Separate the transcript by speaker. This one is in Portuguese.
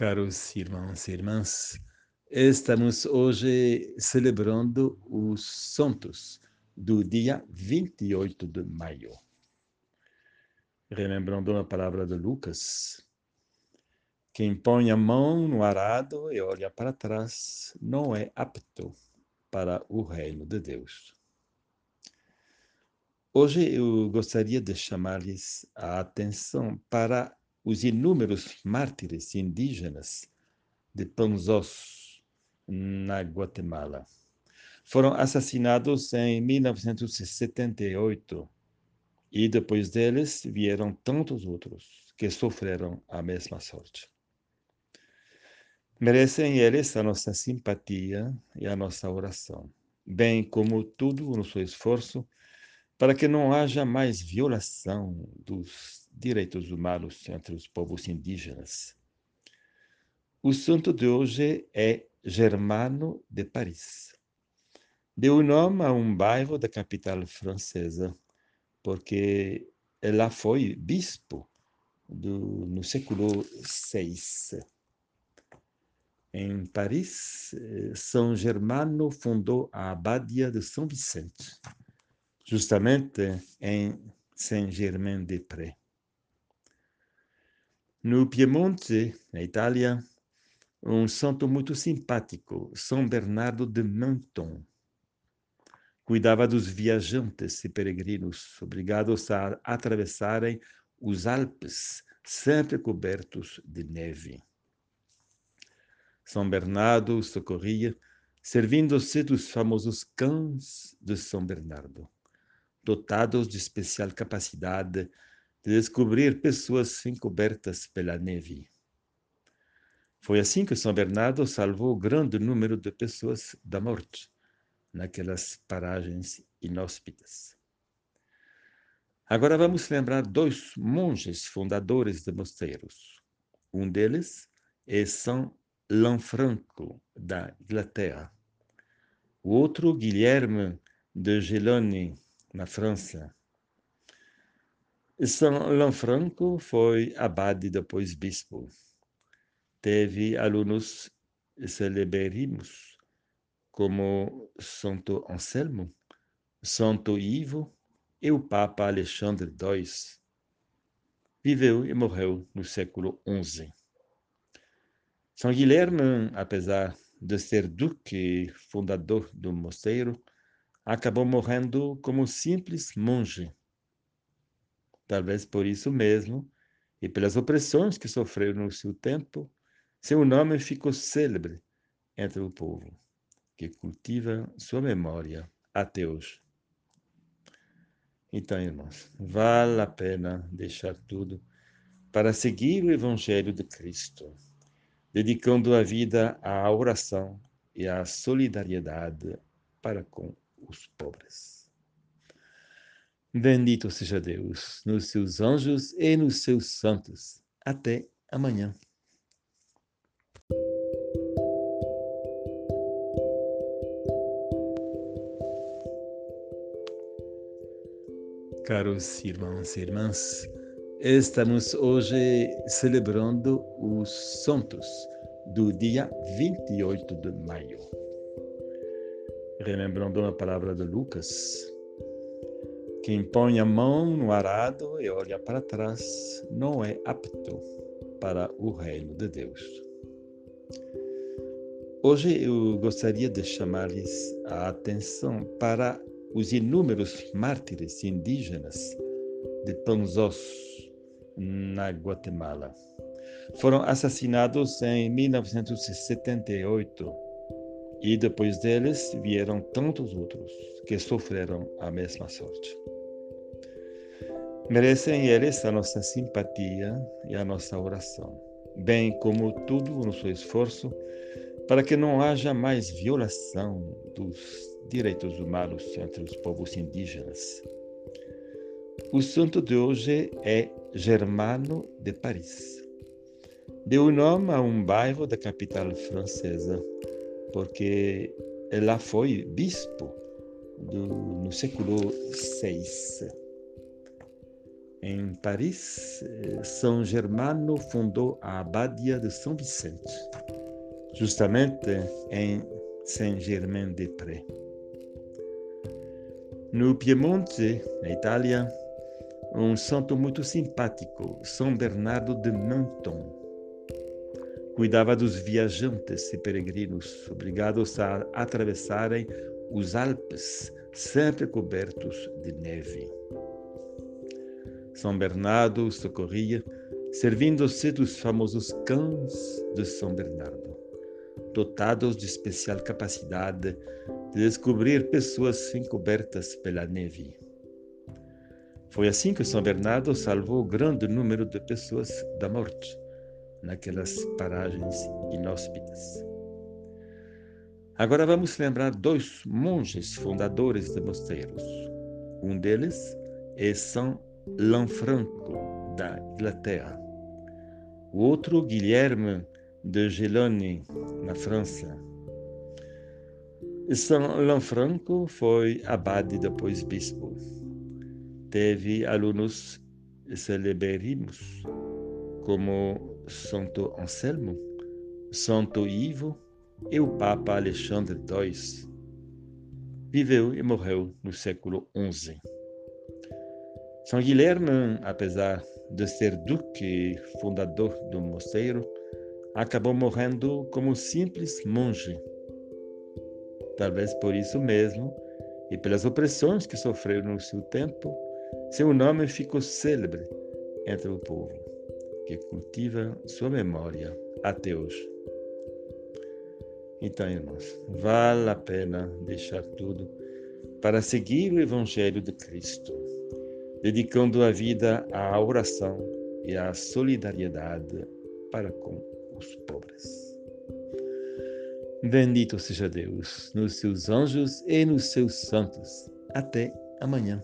Speaker 1: Caros irmãos e irmãs, estamos hoje celebrando os santos do dia 28 de maio. Relembrando uma palavra de Lucas, quem põe a mão no arado e olha para trás não é apto para o reino de Deus. Hoje eu gostaria de chamar-lhes a atenção para os inúmeros mártires indígenas de Panzós, na Guatemala. Foram assassinados em 1978 e depois deles vieram tantos outros que sofreram a mesma sorte. Merecem eles a nossa simpatia e a nossa oração, bem como todo o nosso esforço para que não haja mais violação dos direitos humanos entre os povos indígenas. O santo de hoje é Germano de Paris. Deu nome a um bairro da capital francesa, porque ela foi bispo do, no século VI. Em Paris, eh, São Germano fundou a Abadia de São Vicente justamente em Saint-Germain-des-Prés. No Piemonte, na Itália, um santo muito simpático, São Bernardo de Menton. Cuidava dos viajantes e peregrinos obrigados a atravessarem os Alpes, sempre cobertos de neve. São Bernardo socorria, servindo-se dos famosos cães de São Bernardo dotados de especial capacidade de descobrir pessoas encobertas pela neve. Foi assim que São Bernardo salvou grande número de pessoas da morte naquelas paragens inóspitas. Agora vamos lembrar dois monges fundadores de mosteiros. Um deles é São Lanfranco, da Inglaterra. O outro, Guilherme de Gelone, na França. São Lanfranco foi abade e depois bispo. Teve alunos celebérrimos como Santo Anselmo, Santo Ivo e o Papa Alexandre II. Viveu e morreu no século XI. São Guilherme, apesar de ser duque e fundador do mosteiro, acabou morrendo como simples monge. Talvez por isso mesmo, e pelas opressões que sofreu no seu tempo, seu nome ficou célebre entre o povo, que cultiva sua memória até hoje. Então, irmãos, vale a pena deixar tudo para seguir o Evangelho de Cristo, dedicando a vida à oração e à solidariedade para com os pobres. Bendito seja Deus nos seus anjos e nos seus santos. Até amanhã. Caros irmãos e irmãs, estamos hoje celebrando os santos do dia 28 de maio relembrando uma palavra de Lucas, quem põe a mão no arado e olha para trás não é apto para o reino de Deus. Hoje eu gostaria de chamar-lhes a atenção para os inúmeros mártires indígenas de Panzós, na Guatemala. Foram assassinados em 1978 e depois deles vieram tantos outros que sofreram a mesma sorte. Merecem eles a nossa simpatia e a nossa oração, bem como todo o nosso esforço para que não haja mais violação dos direitos humanos entre os povos indígenas. O santo de hoje é Germano de Paris. Deu nome a um bairro da capital francesa, porque ela foi bispo do, no século VI. Em Paris, eh, São Germano fundou a Abadia de São Vicente, justamente em Saint-Germain-des-Prés. No Piemonte, na Itália, um santo muito simpático, São Bernardo de Menton, cuidava dos viajantes e peregrinos obrigados a atravessarem os Alpes, sempre cobertos de neve. São Bernardo socorria, servindo-se dos famosos cães de São Bernardo, dotados de especial capacidade de descobrir pessoas encobertas pela neve. Foi assim que São Bernardo salvou grande número de pessoas da morte naquelas paragens inóspitas. Agora vamos lembrar dois monges fundadores de mosteiros. Um deles é São Lanfranco, da Inglaterra. O outro, Guilherme de Gelone, na França. São Lanfranco foi abade depois bispo. Teve alunos celebérrimos, como Santo Anselmo, Santo Ivo e o Papa Alexandre II. Viveu e morreu no século XI. São Guilherme, apesar de ser duque e fundador do mosteiro, acabou morrendo como simples monge. Talvez por isso mesmo, e pelas opressões que sofreu no seu tempo, seu nome ficou célebre entre o povo que cultiva sua memória hoje. Então, irmãos, vale a pena deixar tudo para seguir o Evangelho de Cristo, dedicando a vida à oração e à solidariedade para com os pobres. Bendito seja Deus nos seus anjos e nos seus santos. Até amanhã.